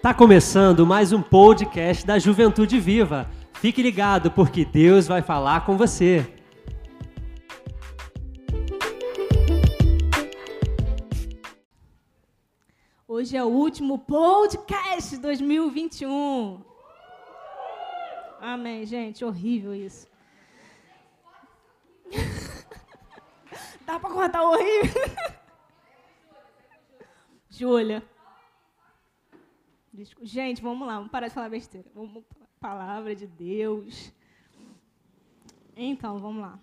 Tá começando mais um podcast da Juventude Viva. Fique ligado porque Deus vai falar com você. Hoje é o último podcast 2021. Amém, gente. Horrível isso. Dá pra cortar horrível? Júlia. Gente, vamos lá, vamos parar de falar besteira. Vamos palavra de Deus. Então, vamos lá.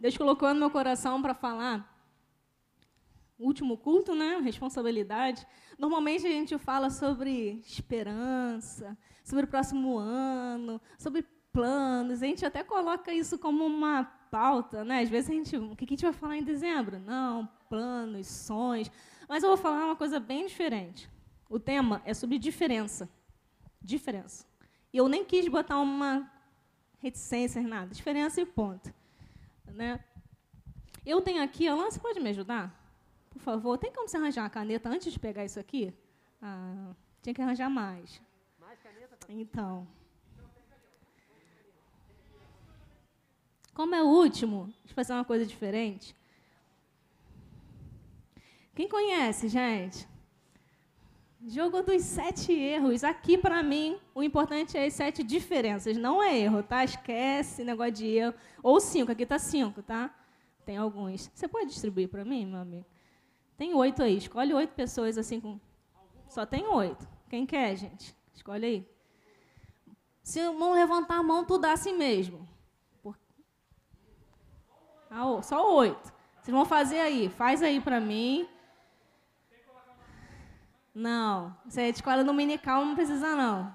Deus colocou no meu coração para falar último culto, né? Responsabilidade. Normalmente a gente fala sobre esperança, sobre o próximo ano, sobre planos. A gente até coloca isso como uma pauta, né? Às vezes a gente, o que a gente vai falar em dezembro? Não, planos, sonhos. Mas eu vou falar uma coisa bem diferente. O tema é sobre diferença. Diferença. E eu nem quis botar uma reticência, nada. Diferença e ponto. Né? Eu tenho aqui, Alan, você pode me ajudar? Por favor, tem como você arranjar uma caneta antes de pegar isso aqui? Ah, tinha que arranjar mais. Mais caneta? Então. Como é o último, deixa eu fazer uma coisa diferente. Quem conhece, gente? Jogo dos sete erros. Aqui, para mim, o importante é as sete diferenças. Não é erro, tá? Esquece negócio de erro. Ou cinco. Aqui está cinco, tá? Tem alguns. Você pode distribuir para mim, meu amigo? Tem oito aí. Escolhe oito pessoas assim com. Só tem oito. Quem quer, gente? Escolhe aí. Se não levantar a mão, tu dá assim mesmo. Por... Ah, só oito. Vocês vão fazer aí. Faz aí para mim. Não. Você é de escola dominical, não precisa, não.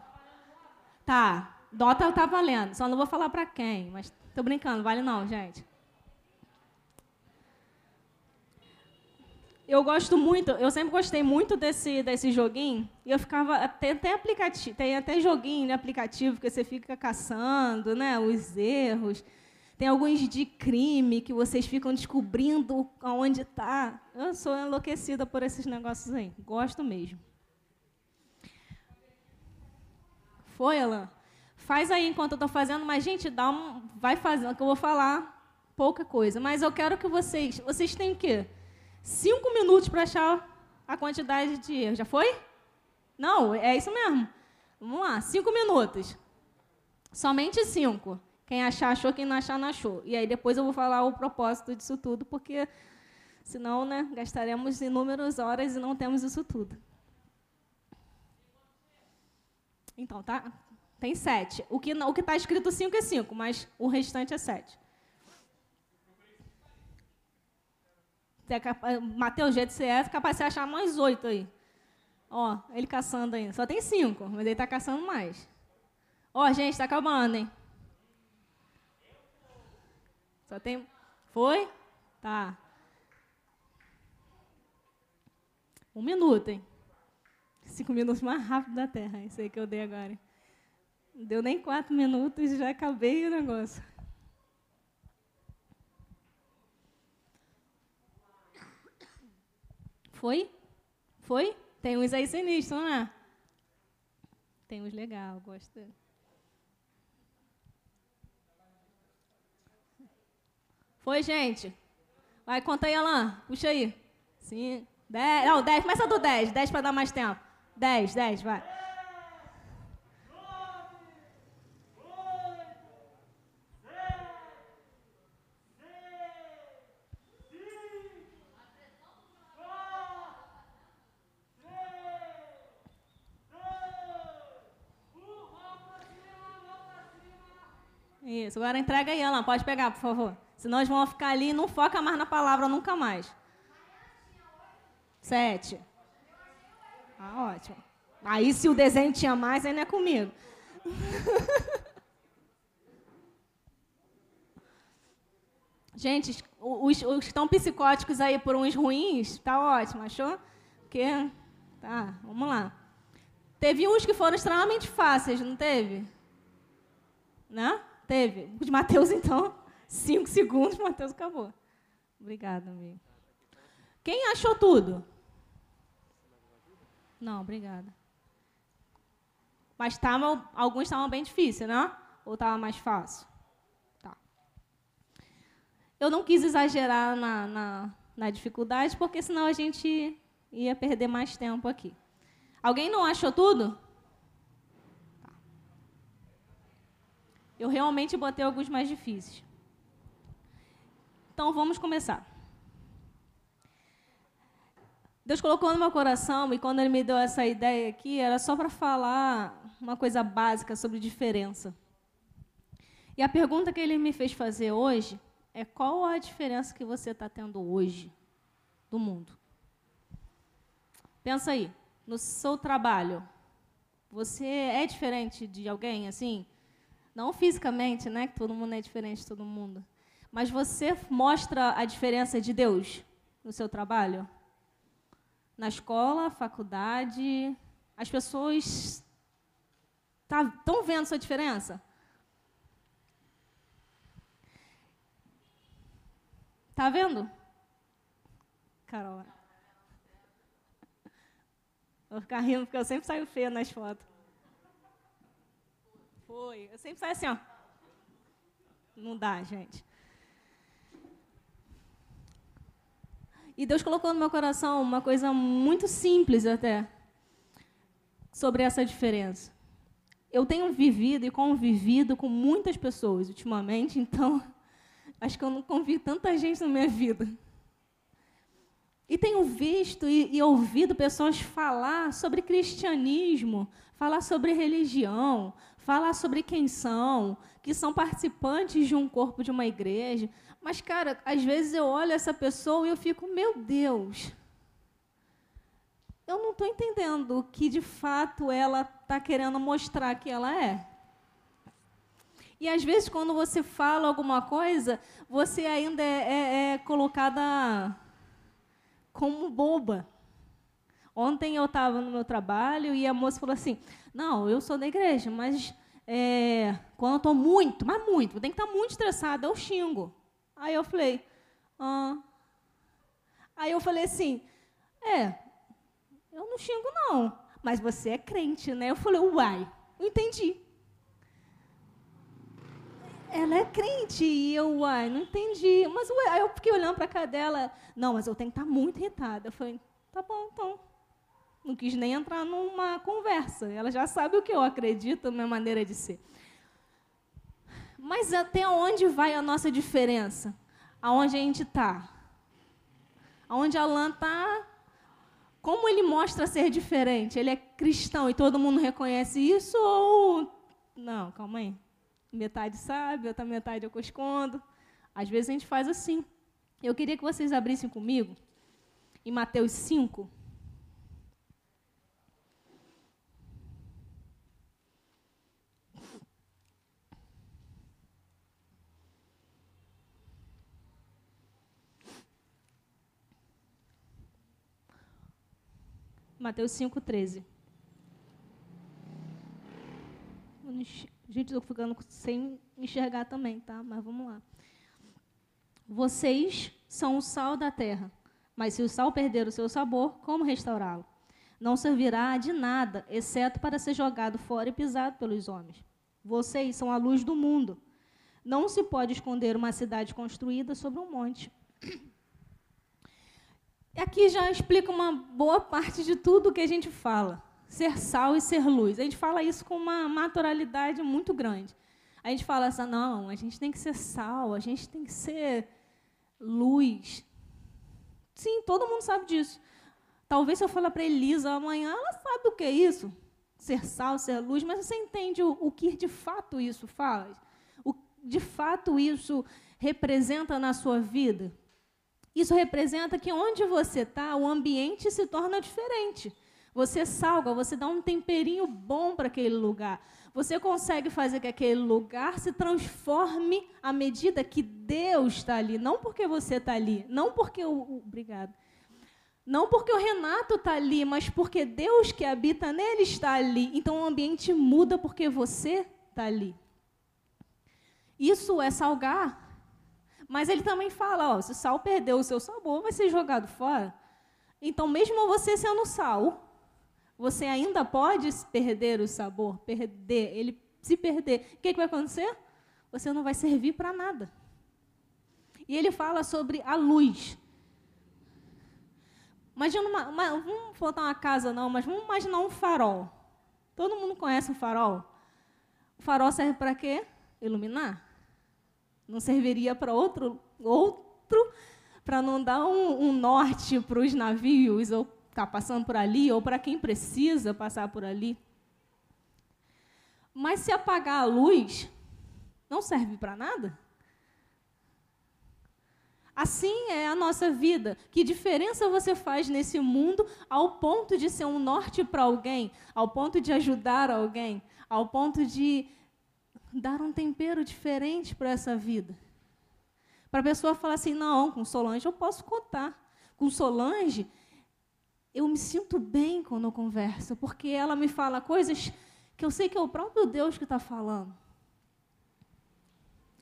Tá. Dota tá valendo. Só não vou falar para quem, mas tô brincando, vale não, gente. Eu gosto muito, eu sempre gostei muito desse, desse joguinho. E eu ficava até, até aplicativo, tem até joguinho de aplicativo que você fica caçando, né, os erros. Tem alguns de crime que vocês ficam descobrindo aonde está. Eu sou enlouquecida por esses negócios aí. Gosto mesmo. Foi, Alan? Faz aí enquanto eu estou fazendo, mas, gente, dá um, vai fazendo, que eu vou falar pouca coisa. Mas eu quero que vocês. Vocês têm o quê? Cinco minutos para achar a quantidade de erros. Já foi? Não, é isso mesmo. Vamos lá, cinco minutos. Somente cinco. Quem achar, achou. Quem não achar, não achou. E aí depois eu vou falar o propósito disso tudo, porque senão né, gastaremos inúmeras horas e não temos isso tudo. Então, tá? Tem sete. O que o está escrito cinco é cinco, mas o restante é sete. É Mateus, jeito ser é capaz de achar mais oito aí. Ó, ele caçando aí. Só tem cinco, mas ele está caçando mais. Ó, gente, está acabando, hein? Só tem. Foi? Tá. Um minuto, hein? Cinco minutos mais rápido da Terra. Isso aí que eu dei agora. Não deu nem quatro minutos e já acabei o negócio. Foi? Foi? Tem uns aí sinistros, não é? Tem uns legal, gosto. Foi, gente? Vai, conta aí, Alain. Puxa aí. Sim. Dez. Não, dez. Começa do dez. Dez para dar mais tempo. Dez, dez, vai. Isso, agora entrega aí, Alain. Pode pegar, por favor. Senão eles vão ficar ali e não foca mais na palavra nunca mais. Sete. Ah, ótimo. Aí se o desenho tinha mais, aí não é comigo. Gente, os, os que estão psicóticos aí por uns ruins, tá ótimo, achou? Porque, tá, vamos lá. Teve uns que foram extremamente fáceis, não teve? Né? Teve. O de Mateus, então. Cinco segundos, Matheus acabou. Obrigada, amigo. Quem achou tudo? Não, obrigada. Mas tava, alguns estavam bem difíceis, né? Ou estava mais fácil? Tá. Eu não quis exagerar na, na, na dificuldade, porque senão a gente ia perder mais tempo aqui. Alguém não achou tudo? Tá. Eu realmente botei alguns mais difíceis. Então vamos começar. Deus colocou no meu coração, e quando Ele me deu essa ideia aqui, era só para falar uma coisa básica sobre diferença. E a pergunta que Ele me fez fazer hoje é: qual a diferença que você está tendo hoje do mundo? Pensa aí, no seu trabalho, você é diferente de alguém, assim? Não fisicamente, né? Que todo mundo é diferente de todo mundo. Mas você mostra a diferença de Deus no seu trabalho? na escola, faculdade, as pessoas estão tá, vendo essa diferença? Tá vendo? Carol. Vou ficar rindo porque eu sempre saio feia nas fotos. Foi. Eu sempre saio assim, ó. Não dá, gente. E Deus colocou no meu coração uma coisa muito simples até sobre essa diferença. Eu tenho vivido e convivido com muitas pessoas ultimamente, então acho que eu não convivo tanta gente na minha vida. E tenho visto e, e, ouvido pessoas falar sobre cristianismo, falar sobre religião, falar sobre quem são, que são participantes de um corpo de uma igreja, mas, cara, às vezes eu olho essa pessoa e eu fico, meu Deus, eu não estou entendendo o que de fato ela está querendo mostrar que ela é. E às vezes, quando você fala alguma coisa, você ainda é, é, é colocada como boba. Ontem eu estava no meu trabalho e a moça falou assim: Não, eu sou da igreja, mas é, quando eu estou muito, mas muito, tem que estar tá muito estressada, eu xingo. Aí eu falei, ah. Aí eu falei assim, é, eu não xingo não, mas você é crente, né? Eu falei, uai, entendi. Ela é crente e eu, uai, não entendi. Mas aí eu fiquei olhando para a cara dela, não, mas eu tenho que estar tá muito irritada. Eu falei, tá bom, então. Não quis nem entrar numa conversa. Ela já sabe o que eu acredito, minha maneira de ser. Mas até onde vai a nossa diferença? Aonde a gente está? Aonde Alan está? Como ele mostra ser diferente? Ele é cristão e todo mundo reconhece isso ou não? Calma aí. Metade sabe, outra metade eu escondo. Às vezes a gente faz assim. Eu queria que vocês abrissem comigo em Mateus 5. Mateus 5,13. Gente, estou ficando sem enxergar também, tá? Mas vamos lá. Vocês são o sal da terra, mas se o sal perder o seu sabor, como restaurá-lo? Não servirá de nada, exceto para ser jogado fora e pisado pelos homens. Vocês são a luz do mundo. Não se pode esconder uma cidade construída sobre um monte. Aqui já explica uma boa parte de tudo que a gente fala. Ser sal e ser luz. A gente fala isso com uma naturalidade muito grande. A gente fala assim, não, a gente tem que ser sal, a gente tem que ser luz. Sim, todo mundo sabe disso. Talvez se eu falar para Elisa amanhã, ela sabe o que é isso. Ser sal, ser luz, mas você entende o, o que de fato isso faz? O de fato isso representa na sua vida? Isso representa que onde você está, o ambiente se torna diferente. Você salga, você dá um temperinho bom para aquele lugar. Você consegue fazer que aquele lugar se transforme à medida que Deus está ali. Não porque você está ali, não porque o. obrigado. Não porque o Renato está ali, mas porque Deus que habita nele está ali. Então o ambiente muda porque você está ali. Isso é salgar mas ele também fala, ó, se o sal perdeu o seu sabor, vai ser jogado fora. Então, mesmo você sendo sal, você ainda pode perder o sabor, perder, ele se perder. O que, que vai acontecer? Você não vai servir para nada. E ele fala sobre a luz. Imagina uma, uma, vamos botar uma casa não, mas vamos imaginar um farol. Todo mundo conhece um farol? O farol serve para quê? Iluminar. Não serviria para outro, outro para não dar um, um norte para os navios ou está passando por ali, ou para quem precisa passar por ali. Mas se apagar a luz, não serve para nada? Assim é a nossa vida. Que diferença você faz nesse mundo ao ponto de ser um norte para alguém, ao ponto de ajudar alguém, ao ponto de dar um tempero diferente para essa vida? Para a pessoa falar assim: não, com Solange eu posso contar. Com Solange eu me sinto bem quando eu converso, porque ela me fala coisas que eu sei que é o próprio Deus que está falando.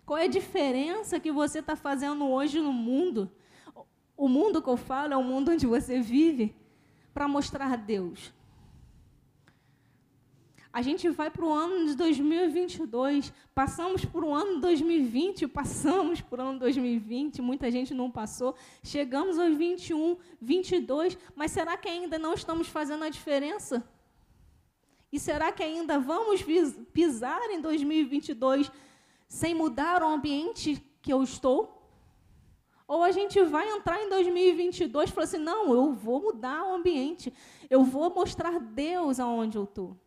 Qual é a diferença que você está fazendo hoje no mundo? O mundo que eu falo é o mundo onde você vive para mostrar Deus. A gente vai para o ano de 2022, passamos por um ano de 2020, passamos por um ano de 2020, muita gente não passou, chegamos aos 21, 22, mas será que ainda não estamos fazendo a diferença? E será que ainda vamos pisar em 2022 sem mudar o ambiente que eu estou? Ou a gente vai entrar em 2022 e falar assim: não, eu vou mudar o ambiente, eu vou mostrar Deus aonde eu estou.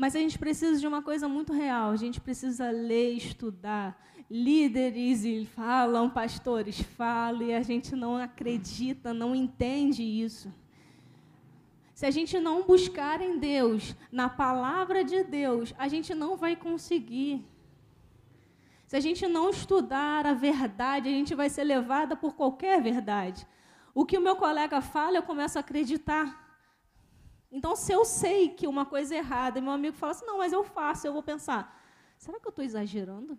Mas a gente precisa de uma coisa muito real. A gente precisa ler, estudar. Líderes falam, pastores falam, e a gente não acredita, não entende isso. Se a gente não buscar em Deus, na palavra de Deus, a gente não vai conseguir. Se a gente não estudar a verdade, a gente vai ser levada por qualquer verdade. O que o meu colega fala, eu começo a acreditar. Então, se eu sei que uma coisa é errada e meu amigo fala assim, não, mas eu faço, eu vou pensar, será que eu estou exagerando?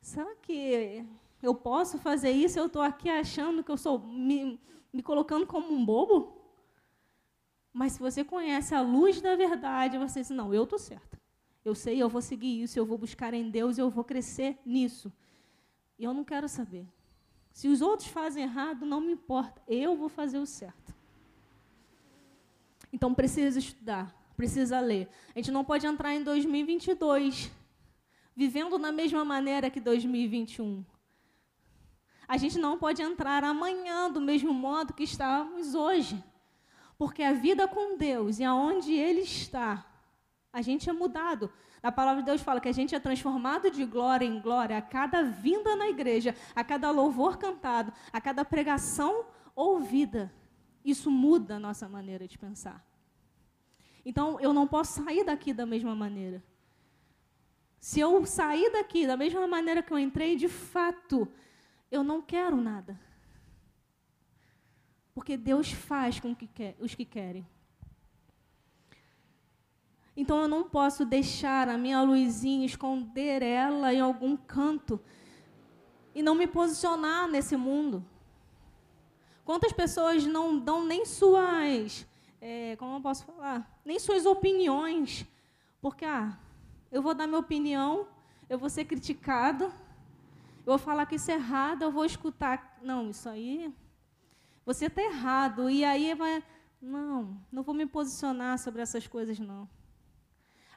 Será que eu posso fazer isso? Eu estou aqui achando que eu estou me, me colocando como um bobo? Mas se você conhece a luz da verdade, você diz, não, eu estou certa. Eu sei, eu vou seguir isso, eu vou buscar em Deus, eu vou crescer nisso. E eu não quero saber. Se os outros fazem errado, não me importa. Eu vou fazer o certo. Então precisa estudar, precisa ler. A gente não pode entrar em 2022 vivendo da mesma maneira que 2021. A gente não pode entrar amanhã do mesmo modo que estávamos hoje. Porque a vida com Deus e aonde Ele está, a gente é mudado. A palavra de Deus fala que a gente é transformado de glória em glória a cada vinda na igreja, a cada louvor cantado, a cada pregação ouvida. Isso muda a nossa maneira de pensar. Então, eu não posso sair daqui da mesma maneira. Se eu sair daqui da mesma maneira que eu entrei, de fato, eu não quero nada. Porque Deus faz com que quer, os que querem. Então eu não posso deixar a minha luzinha, esconder ela em algum canto e não me posicionar nesse mundo. Quantas pessoas não dão nem suas, é, como eu posso falar, nem suas opiniões, porque ah, eu vou dar minha opinião, eu vou ser criticado, eu vou falar que isso é errado, eu vou escutar, não, isso aí, você está errado, e aí vai, não, não vou me posicionar sobre essas coisas, não.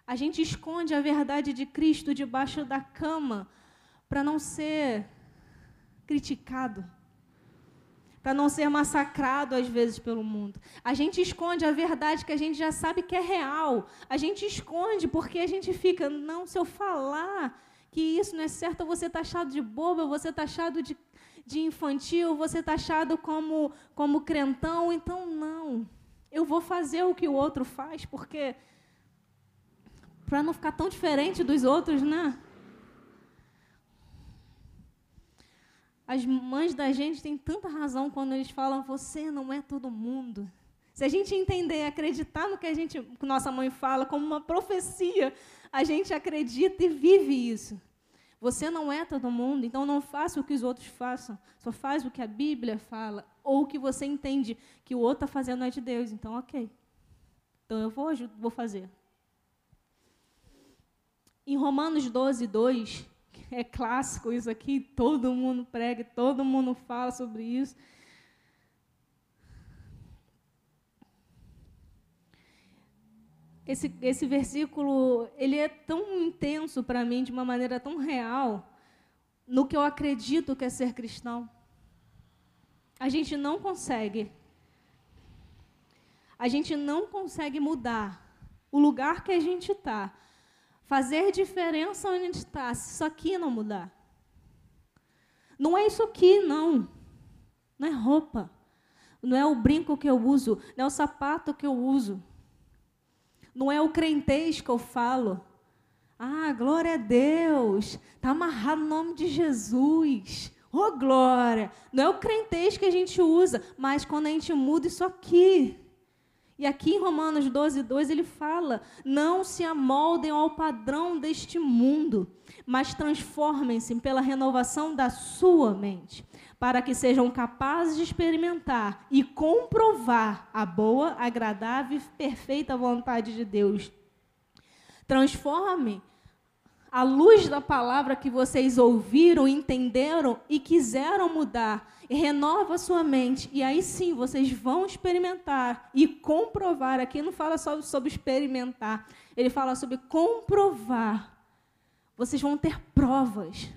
A gente esconde a verdade de Cristo debaixo da cama para não ser criticado para não ser massacrado às vezes pelo mundo. A gente esconde a verdade que a gente já sabe que é real. A gente esconde porque a gente fica, não, se eu falar que isso não é certo, você está achado de boba, você está achado de, de infantil, você está achado como, como crentão, então não. Eu vou fazer o que o outro faz, porque para não ficar tão diferente dos outros, né? As mães da gente têm tanta razão quando eles falam: você não é todo mundo. Se a gente entender e acreditar no que a gente, que nossa mãe fala como uma profecia, a gente acredita e vive isso. Você não é todo mundo, então não faça o que os outros façam. Só faz o que a Bíblia fala ou o que você entende que o outro está fazendo é de Deus. Então, ok. Então eu vou, vou fazer. Em Romanos 12, 2, é clássico isso aqui, todo mundo prega, todo mundo fala sobre isso. Esse, esse versículo ele é tão intenso para mim, de uma maneira tão real, no que eu acredito que é ser cristão. A gente não consegue. A gente não consegue mudar o lugar que a gente está fazer diferença onde está, se isso aqui não mudar. Não é isso aqui, não. Não é roupa. Não é o brinco que eu uso. Não é o sapato que eu uso. Não é o crentez que eu falo. Ah, glória a Deus. Está amarrado no nome de Jesus. Oh, glória. Não é o crentez que a gente usa, mas quando a gente muda isso aqui. E aqui em Romanos 12, 2, ele fala: não se amoldem ao padrão deste mundo, mas transformem-se pela renovação da sua mente, para que sejam capazes de experimentar e comprovar a boa, agradável e perfeita vontade de Deus. Transforme a luz da palavra que vocês ouviram, entenderam e quiseram mudar renova sua mente. E aí sim vocês vão experimentar e comprovar. Aqui não fala só sobre experimentar, ele fala sobre comprovar. Vocês vão ter provas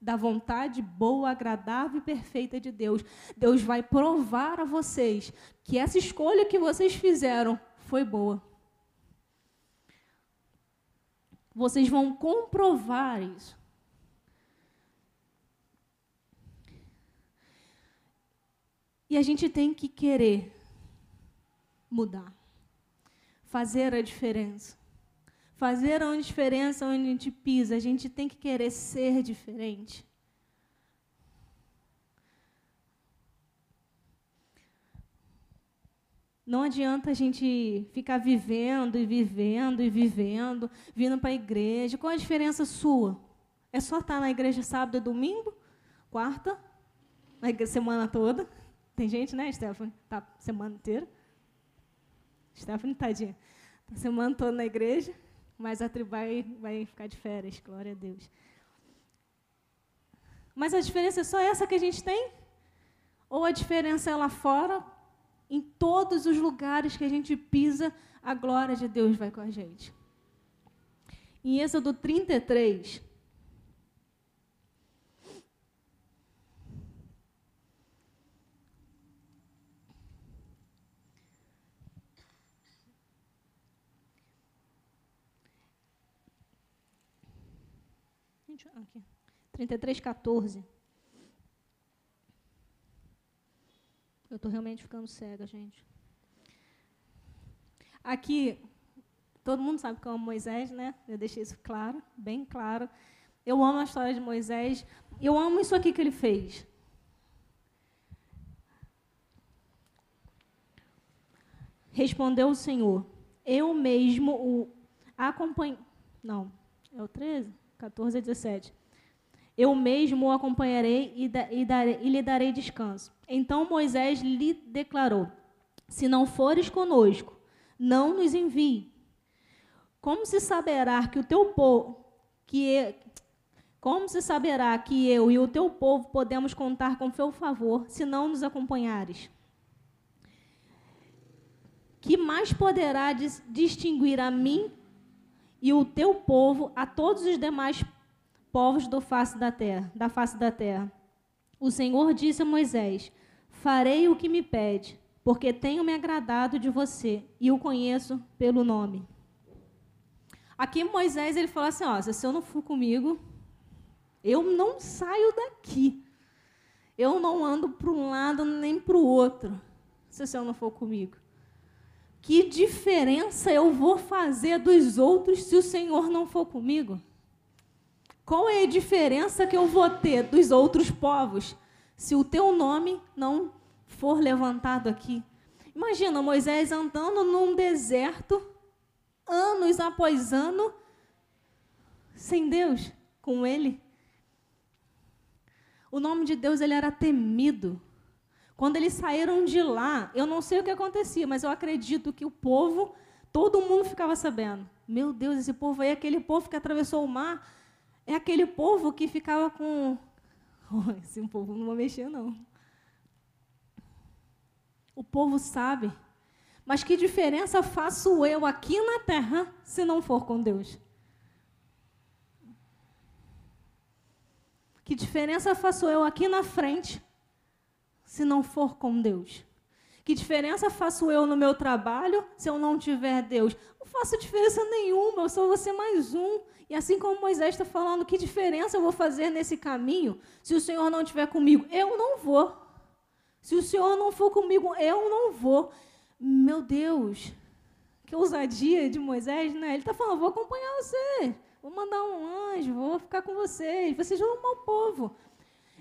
da vontade boa, agradável e perfeita de Deus. Deus vai provar a vocês que essa escolha que vocês fizeram foi boa. Vocês vão comprovar isso. E a gente tem que querer mudar, fazer a diferença. Fazer a diferença onde a gente pisa, a gente tem que querer ser diferente. Não adianta a gente ficar vivendo e vivendo e vivendo, vindo para a igreja. Qual a diferença sua? É só estar na igreja sábado e domingo? Quarta? Na semana toda? Tem gente, né, Stephanie? Tá semana inteira. Stephanie, tadinha. Tá semana toda na igreja, mas a tribo vai, vai ficar de férias, glória a Deus. Mas a diferença é só essa que a gente tem? Ou a diferença é lá fora, em todos os lugares que a gente pisa, a glória de Deus vai com a gente. Em Êxodo 33, aqui. 33, 14. Eu estou realmente ficando cega, gente. Aqui, todo mundo sabe que eu amo Moisés, né? Eu deixei isso claro, bem claro. Eu amo a história de Moisés. Eu amo isso aqui que ele fez. Respondeu o Senhor: Eu mesmo o acompanho. Não, é o 13? 14 a 17. Eu mesmo o acompanharei e, da, e, darei, e lhe darei descanso. Então Moisés lhe declarou: Se não fores conosco, não nos envie. Como se saberá que o teu povo, que como se saberá que eu e o teu povo podemos contar com teu favor, se não nos acompanhares? Que mais poderá distinguir a mim e o teu povo a todos os demais povos do face da terra, da face da terra. O Senhor disse a Moisés: Farei o que me pede, porque tenho me agradado de você e o conheço pelo nome. Aqui Moisés ele falou assim: ó, se eu não for comigo, eu não saio daqui. Eu não ando para um lado nem para o outro, se o Senhor não for comigo. Que diferença eu vou fazer dos outros se o Senhor não for comigo? Qual é a diferença que eu vou ter dos outros povos se o teu nome não for levantado aqui? Imagina Moisés andando num deserto, anos após ano, sem Deus com ele, O nome de Deus ele era temido. Quando eles saíram de lá, eu não sei o que acontecia, mas eu acredito que o povo, todo mundo ficava sabendo. Meu Deus, esse povo aí, aquele povo que atravessou o mar, é aquele povo que ficava com. Oh, esse povo não vai mexer, não. O povo sabe. Mas que diferença faço eu aqui na terra se não for com Deus? Que diferença faço eu aqui na frente se não for com Deus? Que diferença faço eu no meu trabalho se eu não tiver Deus? Não faço diferença nenhuma, eu sou você mais um. E assim como Moisés está falando, que diferença eu vou fazer nesse caminho se o Senhor não estiver comigo? Eu não vou. Se o Senhor não for comigo, eu não vou. Meu Deus, que ousadia de Moisés, né? Ele está falando, vou acompanhar você. Vou mandar um anjo, vou ficar com vocês. Vocês vão amar o povo.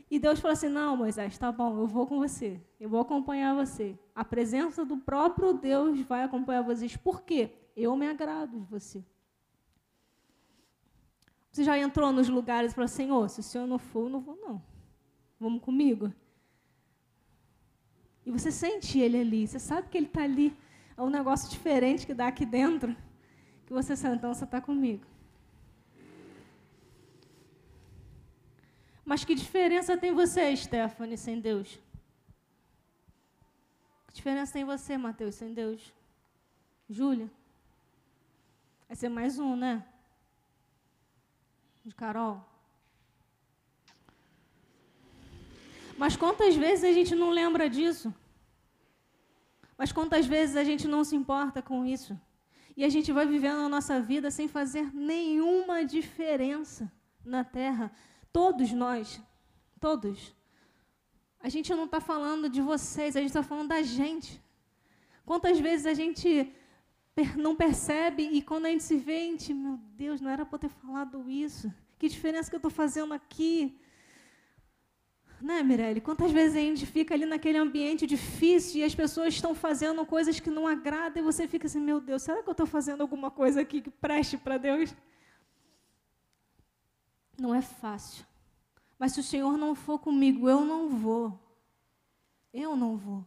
E Deus falou assim: Não, Moisés, tá bom, eu vou com você. Eu vou acompanhar você. A presença do próprio Deus vai acompanhar vocês. Por quê? Eu me agrado de você. Você já entrou nos lugares e falou: Senhor, se o senhor não for, eu não vou, não. Vamos comigo? E você sente ele ali, você sabe que ele está ali. É um negócio diferente que dá aqui dentro. Que você sente, então você está comigo. Mas que diferença tem você, Stephanie, sem Deus? Que diferença tem você, Mateus, sem Deus? Júlia? Vai ser mais um, né? De Carol? Mas quantas vezes a gente não lembra disso? Mas quantas vezes a gente não se importa com isso? E a gente vai vivendo a nossa vida sem fazer nenhuma diferença na terra, Todos nós, todos. A gente não está falando de vocês, a gente está falando da gente. Quantas vezes a gente não percebe e quando a gente se vê, a gente, meu Deus, não era para ter falado isso. Que diferença que eu estou fazendo aqui? Né, Mirelle? Quantas vezes a gente fica ali naquele ambiente difícil e as pessoas estão fazendo coisas que não agradam e você fica assim, meu Deus, será que eu estou fazendo alguma coisa aqui que preste para Deus? Não é fácil. Mas se o Senhor não for comigo, eu não vou. Eu não vou.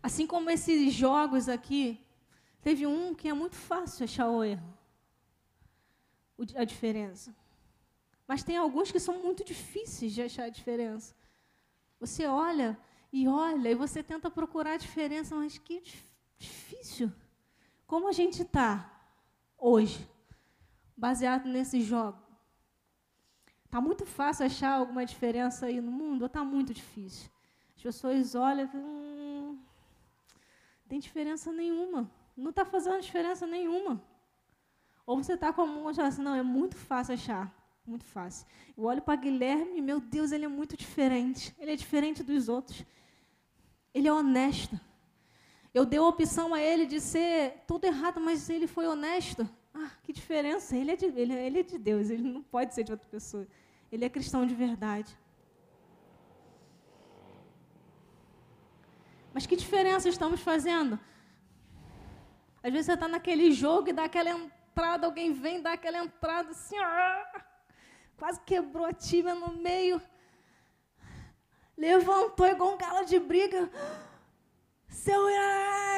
Assim como esses jogos aqui, teve um que é muito fácil achar o erro, a diferença. Mas tem alguns que são muito difíceis de achar a diferença. Você olha e olha e você tenta procurar a diferença, mas que difícil difícil. Como a gente está hoje, baseado nesse jogo? Está muito fácil achar alguma diferença aí no mundo ou está muito difícil? As pessoas olham e hum, tem diferença nenhuma. Não está fazendo diferença nenhuma. Ou você está com a mão assim, não, é muito fácil achar. Muito fácil. Eu olho para Guilherme, meu Deus, ele é muito diferente. Ele é diferente dos outros. Ele é honesto. Eu dei a opção a ele de ser tudo errado, mas ele foi honesto. Ah, que diferença. Ele é de, ele, ele é de Deus, ele não pode ser de outra pessoa. Ele é cristão de verdade. Mas que diferença estamos fazendo? Às vezes você está naquele jogo e dá aquela entrada, alguém vem dar aquela entrada assim, ah, quase quebrou a tíbia no meio. Levantou igual um galo de briga. Seu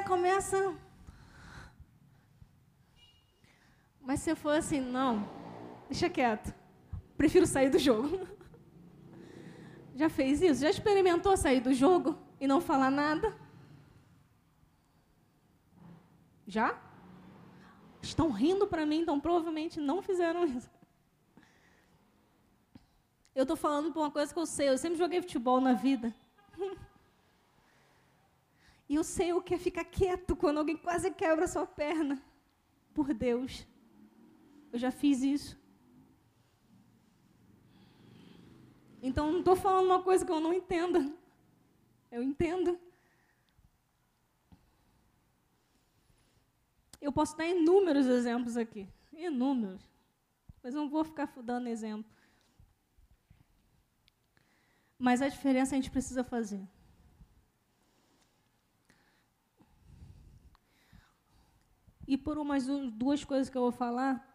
começa. Mas se eu for assim, não, deixa quieto. Prefiro sair do jogo. Já fez isso? Já experimentou sair do jogo e não falar nada? Já? Estão rindo para mim, então provavelmente não fizeram isso. Eu estou falando por uma coisa que eu sei. Eu sempre joguei futebol na vida. E eu sei o que é ficar quieto quando alguém quase quebra sua perna. Por Deus. Eu já fiz isso. Então não estou falando uma coisa que eu não entenda. Eu entendo. Eu posso dar inúmeros exemplos aqui. Inúmeros. Mas não vou ficar dando exemplo. Mas a diferença a gente precisa fazer. E por umas duas coisas que eu vou falar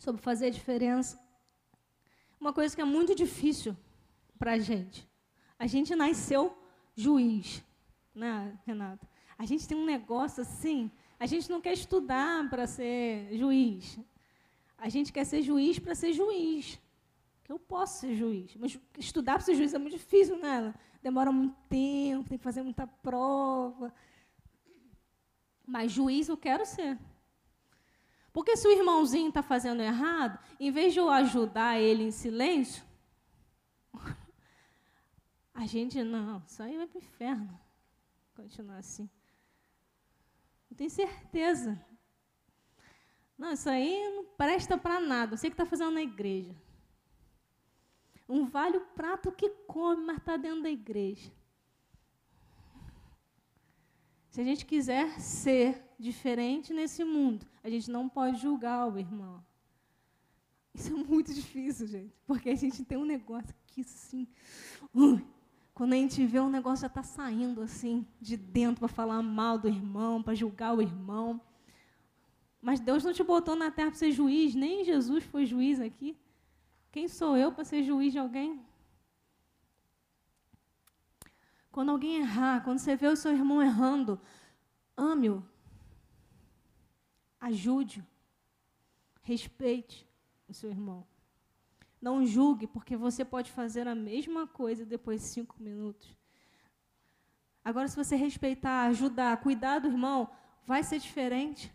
sobre fazer a diferença. Uma coisa que é muito difícil para a gente. A gente nasceu juiz, né, Renata? A gente tem um negócio assim, a gente não quer estudar para ser juiz. A gente quer ser juiz para ser juiz. Eu posso ser juiz. Mas estudar para ser juiz é muito difícil, né? Demora muito tempo, tem que fazer muita prova. Mas juiz eu quero ser. Porque se o irmãozinho está fazendo errado, em vez de eu ajudar ele em silêncio, a gente, não, isso aí vai para o inferno. Continuar assim. Eu tenho certeza. Não, isso aí não presta para nada. Você que está fazendo na igreja. Um vale o prato que come, mas está dentro da igreja. Se a gente quiser ser diferente nesse mundo, a gente não pode julgar o irmão. Isso é muito difícil, gente, porque a gente tem um negócio que assim, uh, quando a gente vê um negócio já está saindo assim de dentro para falar mal do irmão, para julgar o irmão. Mas Deus não te botou na terra para ser juiz, nem Jesus foi juiz aqui. Quem sou eu para ser juiz de alguém? Quando alguém errar, quando você vê o seu irmão errando, ame-o. Ajude-o. Respeite o seu irmão. Não julgue, porque você pode fazer a mesma coisa depois de cinco minutos. Agora, se você respeitar, ajudar, cuidar do irmão, vai ser diferente.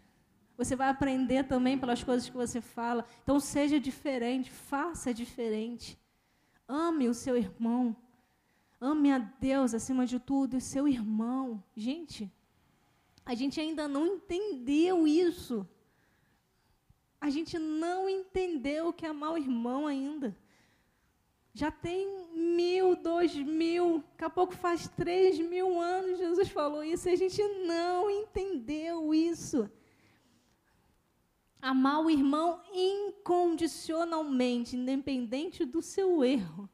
Você vai aprender também pelas coisas que você fala. Então, seja diferente, faça diferente. Ame o seu irmão. Ame a Deus acima de tudo e seu irmão. Gente, a gente ainda não entendeu isso. A gente não entendeu o que é amar o irmão ainda. Já tem mil, dois mil, daqui a pouco faz três mil anos Jesus falou isso e a gente não entendeu isso. Amar o irmão incondicionalmente, independente do seu erro.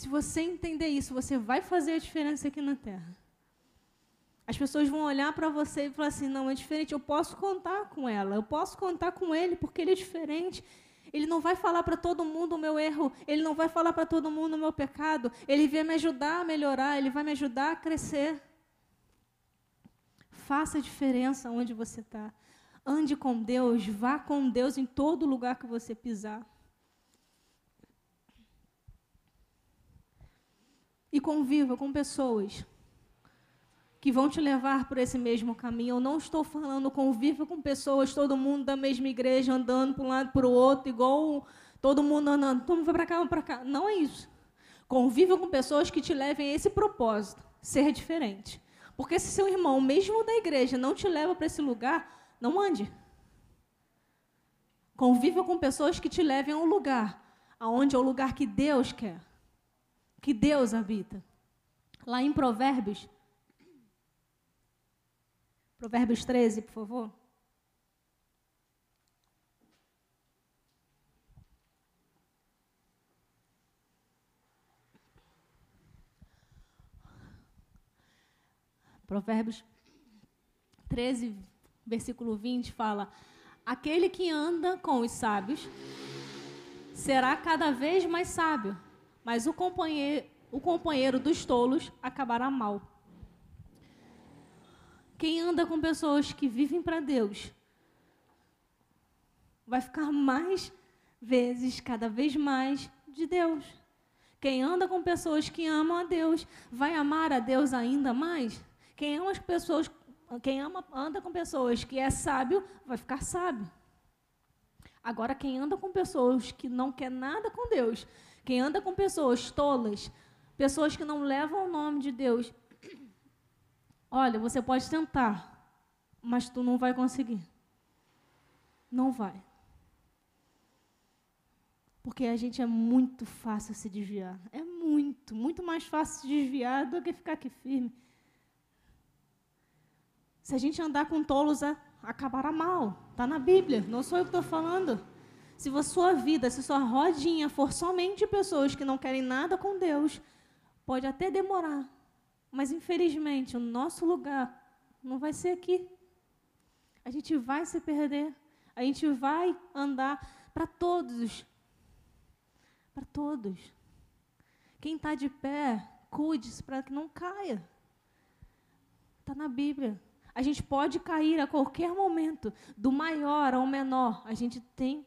Se você entender isso, você vai fazer a diferença aqui na Terra. As pessoas vão olhar para você e falar assim: não, é diferente, eu posso contar com ela, eu posso contar com ele, porque ele é diferente. Ele não vai falar para todo mundo o meu erro, ele não vai falar para todo mundo o meu pecado, ele vai me ajudar a melhorar, ele vai me ajudar a crescer. Faça a diferença onde você está. Ande com Deus, vá com Deus em todo lugar que você pisar. Conviva com pessoas que vão te levar por esse mesmo caminho. Eu não estou falando conviva com pessoas, todo mundo da mesma igreja, andando para um lado para o outro, igual todo mundo andando, todo mundo vai para cá, para cá. Não é isso. Conviva com pessoas que te levem a esse propósito, ser diferente. Porque se seu irmão, mesmo da igreja, não te leva para esse lugar, não ande. Conviva com pessoas que te levem a um lugar, aonde é o lugar que Deus quer que Deus habita. Lá em Provérbios, Provérbios 13, por favor. Provérbios 13, versículo 20 fala: Aquele que anda com os sábios será cada vez mais sábio mas o companheiro, o companheiro dos tolos acabará mal. Quem anda com pessoas que vivem para Deus vai ficar mais vezes, cada vez mais, de Deus. Quem anda com pessoas que amam a Deus vai amar a Deus ainda mais. Quem ama as pessoas, quem ama, anda com pessoas que é sábio vai ficar sábio. Agora, quem anda com pessoas que não quer nada com Deus, quem anda com pessoas tolas, pessoas que não levam o nome de Deus, olha, você pode tentar, mas tu não vai conseguir. Não vai. Porque a gente é muito fácil se desviar. É muito, muito mais fácil se desviar do que ficar aqui firme. Se a gente andar com tolos, acabará mal. Está na Bíblia, não sou eu que estou falando. Se a sua vida, se sua rodinha for somente pessoas que não querem nada com Deus, pode até demorar, mas infelizmente o nosso lugar não vai ser aqui. A gente vai se perder. A gente vai andar para todos. Para todos. Quem está de pé, cuide-se para que não caia. Está na Bíblia. A gente pode cair a qualquer momento, do maior ao menor. A gente tem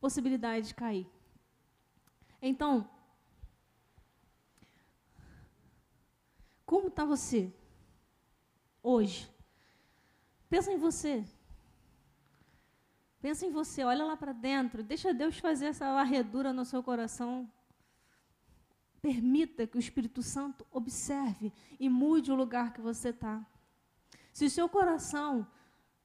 possibilidade de cair. Então, como está você hoje? Pensa em você. Pensa em você, olha lá para dentro, deixa Deus fazer essa varredura no seu coração. Permita que o Espírito Santo observe e mude o lugar que você está. Se o seu coração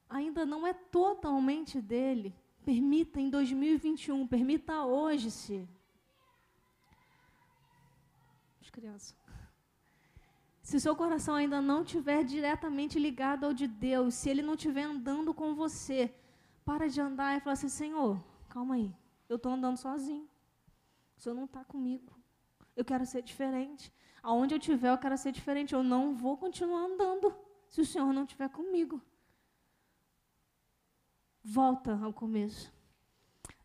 ainda não é totalmente dele, permita em 2021, permita hoje ser. As crianças. Se seu coração ainda não estiver diretamente ligado ao de Deus, se ele não estiver andando com você, para de andar e fala assim: Senhor, calma aí, eu estou andando sozinho. O Senhor não está comigo. Eu quero ser diferente. Aonde eu estiver, eu quero ser diferente. Eu não vou continuar andando se o Senhor não estiver comigo. Volta ao começo.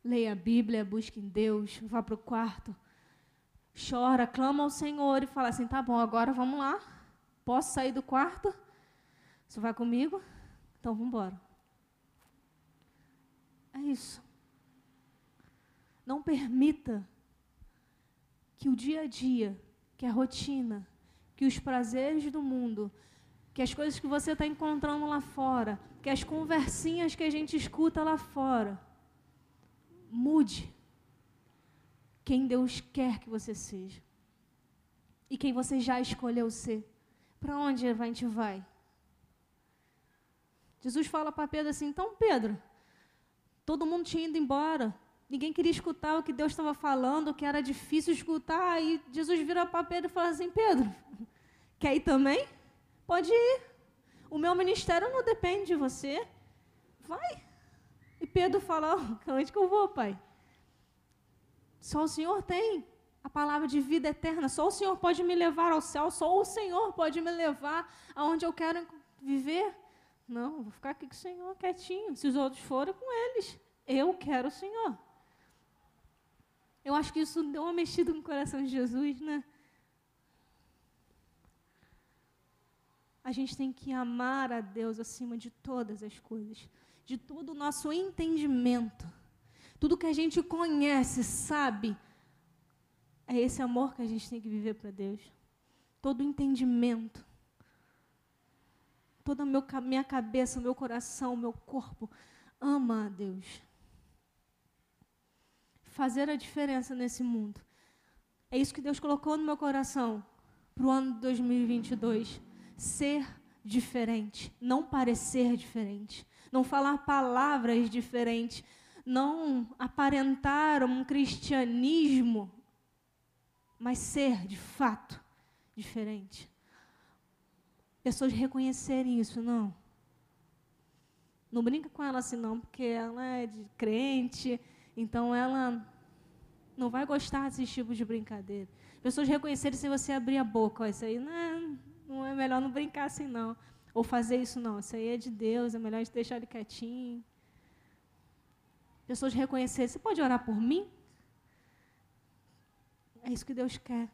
Leia a Bíblia, busque em Deus, vá para o quarto. Chora, clama ao Senhor e fala assim: tá bom, agora vamos lá. Posso sair do quarto? Você vai comigo? Então vamos embora. É isso. Não permita que o dia a dia, que a rotina, que os prazeres do mundo, que as coisas que você está encontrando lá fora, que as conversinhas que a gente escuta lá fora, mude quem Deus quer que você seja e quem você já escolheu ser. Para onde a gente vai? Jesus fala para Pedro assim: então, Pedro, Todo mundo tinha ido embora. Ninguém queria escutar o que Deus estava falando, que era difícil escutar. E Jesus vira para Pedro e fala assim: Pedro, quer ir também? Pode ir. O meu ministério não depende de você. Vai. E Pedro fala: onde que eu vou, pai? Só o Senhor tem a palavra de vida eterna. Só o Senhor pode me levar ao céu. Só o Senhor pode me levar aonde eu quero viver. Não, vou ficar aqui com o Senhor quietinho. Se os outros forem, com eles. Eu quero o Senhor. Eu acho que isso deu uma mexida no coração de Jesus, né? A gente tem que amar a Deus acima de todas as coisas, de todo o nosso entendimento. Tudo que a gente conhece, sabe, é esse amor que a gente tem que viver para Deus. Todo o entendimento toda a minha cabeça, o meu coração, o meu corpo ama a Deus. Fazer a diferença nesse mundo. É isso que Deus colocou no meu coração para o ano de 2022. Ser diferente, não parecer diferente, não falar palavras diferentes, não aparentar um cristianismo, mas ser de fato diferente pessoas reconhecerem isso, não. Não brinca com ela assim, não, porque ela é de crente, então ela não vai gostar desse tipo de brincadeira. Pessoas reconhecerem se você abrir a boca, ó, isso aí não é, não é melhor não brincar assim, não. Ou fazer isso, não. Isso aí é de Deus, é melhor de deixar ele quietinho. Pessoas reconhecerem, você pode orar por mim? É isso que Deus quer.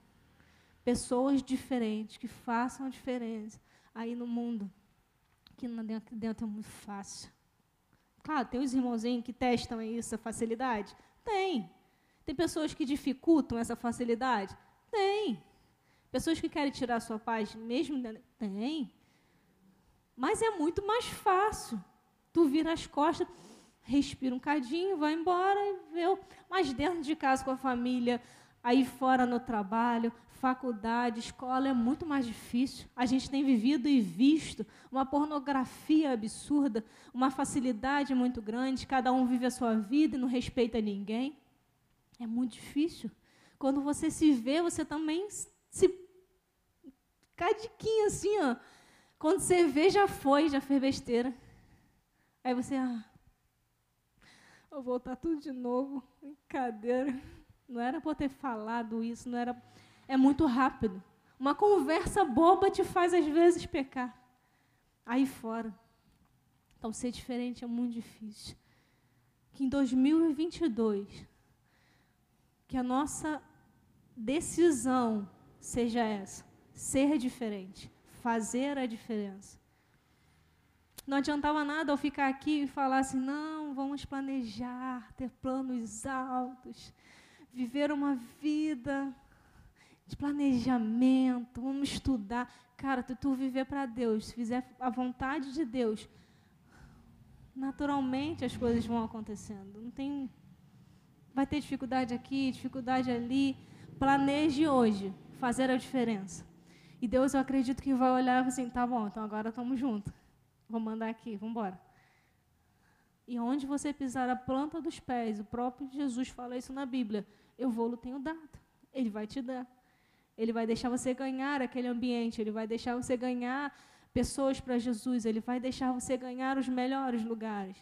Pessoas diferentes, que façam a diferença aí no mundo, que dentro, dentro é muito fácil. Claro, tem os irmãozinhos que testam isso, a facilidade? Tem. Tem pessoas que dificultam essa facilidade? Tem. Pessoas que querem tirar a sua paz mesmo? Tem. Mas é muito mais fácil. Tu vira as costas, respira um cadinho, vai embora e vê. Mas dentro de casa com a família, aí fora no trabalho, faculdade, escola é muito mais difícil. A gente tem vivido e visto uma pornografia absurda, uma facilidade muito grande, cada um vive a sua vida e não respeita ninguém. É muito difícil. Quando você se vê, você também se cadiquinha assim, ó. Quando você vê, já foi, já fez besteira. Aí você, ah, vou voltar tudo de novo, brincadeira. Não era por ter falado isso, não era é muito rápido. Uma conversa boba te faz, às vezes, pecar. Aí fora. Então, ser diferente é muito difícil. Que em 2022, que a nossa decisão seja essa: ser diferente, fazer a diferença. Não adiantava nada eu ficar aqui e falar assim: não, vamos planejar, ter planos altos, viver uma vida de planejamento, vamos estudar. Cara, tu, tu viver para Deus, se fizer a vontade de Deus, naturalmente as coisas vão acontecendo. Não tem. Vai ter dificuldade aqui, dificuldade ali. Planeje hoje fazer a diferença. E Deus, eu acredito que vai olhar assim: tá bom, então agora estamos juntos. Vamos mandar aqui, vamos embora. E onde você pisar a planta dos pés, o próprio Jesus fala isso na Bíblia: eu vou, lo tenho dado. Ele vai te dar. Ele vai deixar você ganhar aquele ambiente, ele vai deixar você ganhar pessoas para Jesus, ele vai deixar você ganhar os melhores lugares.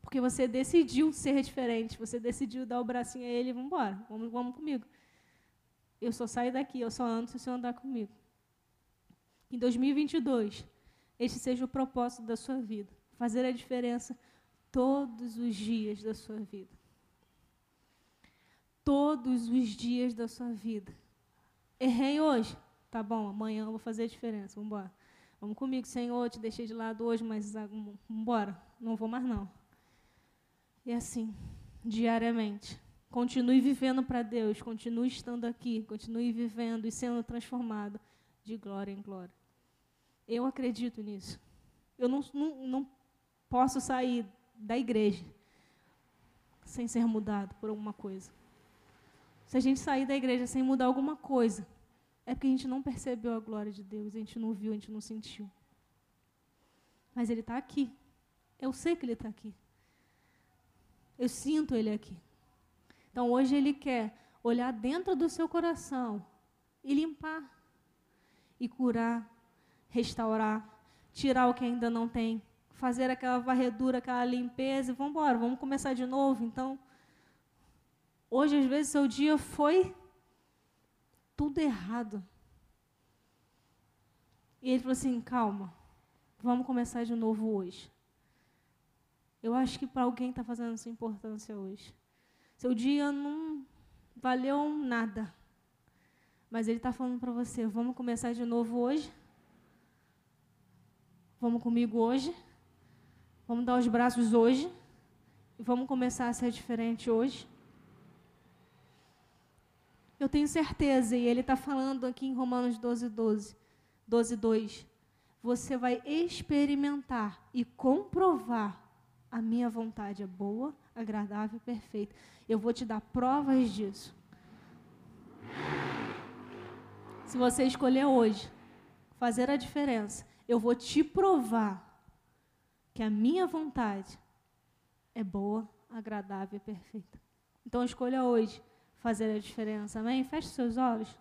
Porque você decidiu ser diferente, você decidiu dar o bracinho a ele e vamos embora, vamos, vamos comigo. Eu só saio daqui, eu só ando se o Senhor andar comigo. Em 2022, este seja o propósito da sua vida, fazer a diferença todos os dias da sua vida. Todos os dias da sua vida. Errei hoje. Tá bom, amanhã eu vou fazer a diferença. Vamos embora. Vamos comigo, Senhor. Te deixei de lado hoje, mas vamos embora. Não vou mais, não. E assim, diariamente. Continue vivendo para Deus. Continue estando aqui. Continue vivendo e sendo transformado de glória em glória. Eu acredito nisso. Eu não, não, não posso sair da igreja sem ser mudado por alguma coisa. Se a gente sair da igreja sem mudar alguma coisa, é porque a gente não percebeu a glória de Deus, a gente não viu, a gente não sentiu. Mas Ele está aqui. Eu sei que Ele está aqui. Eu sinto Ele aqui. Então hoje Ele quer olhar dentro do seu coração e limpar, e curar, restaurar, tirar o que ainda não tem, fazer aquela varredura, aquela limpeza e vamos embora, vamos começar de novo. Então, Hoje, às vezes, seu dia foi tudo errado. E ele falou assim: calma, vamos começar de novo hoje. Eu acho que para alguém está fazendo essa importância hoje. Seu dia não valeu nada. Mas ele está falando para você: vamos começar de novo hoje? Vamos comigo hoje? Vamos dar os braços hoje? E vamos começar a ser diferente hoje? Eu tenho certeza, e ele está falando aqui em Romanos 12, 12, 12, 2. Você vai experimentar e comprovar a minha vontade é boa, agradável e perfeita. Eu vou te dar provas disso. Se você escolher hoje fazer a diferença, eu vou te provar que a minha vontade é boa, agradável e perfeita. Então escolha hoje fazer a diferença. Amém? Feche seus olhos.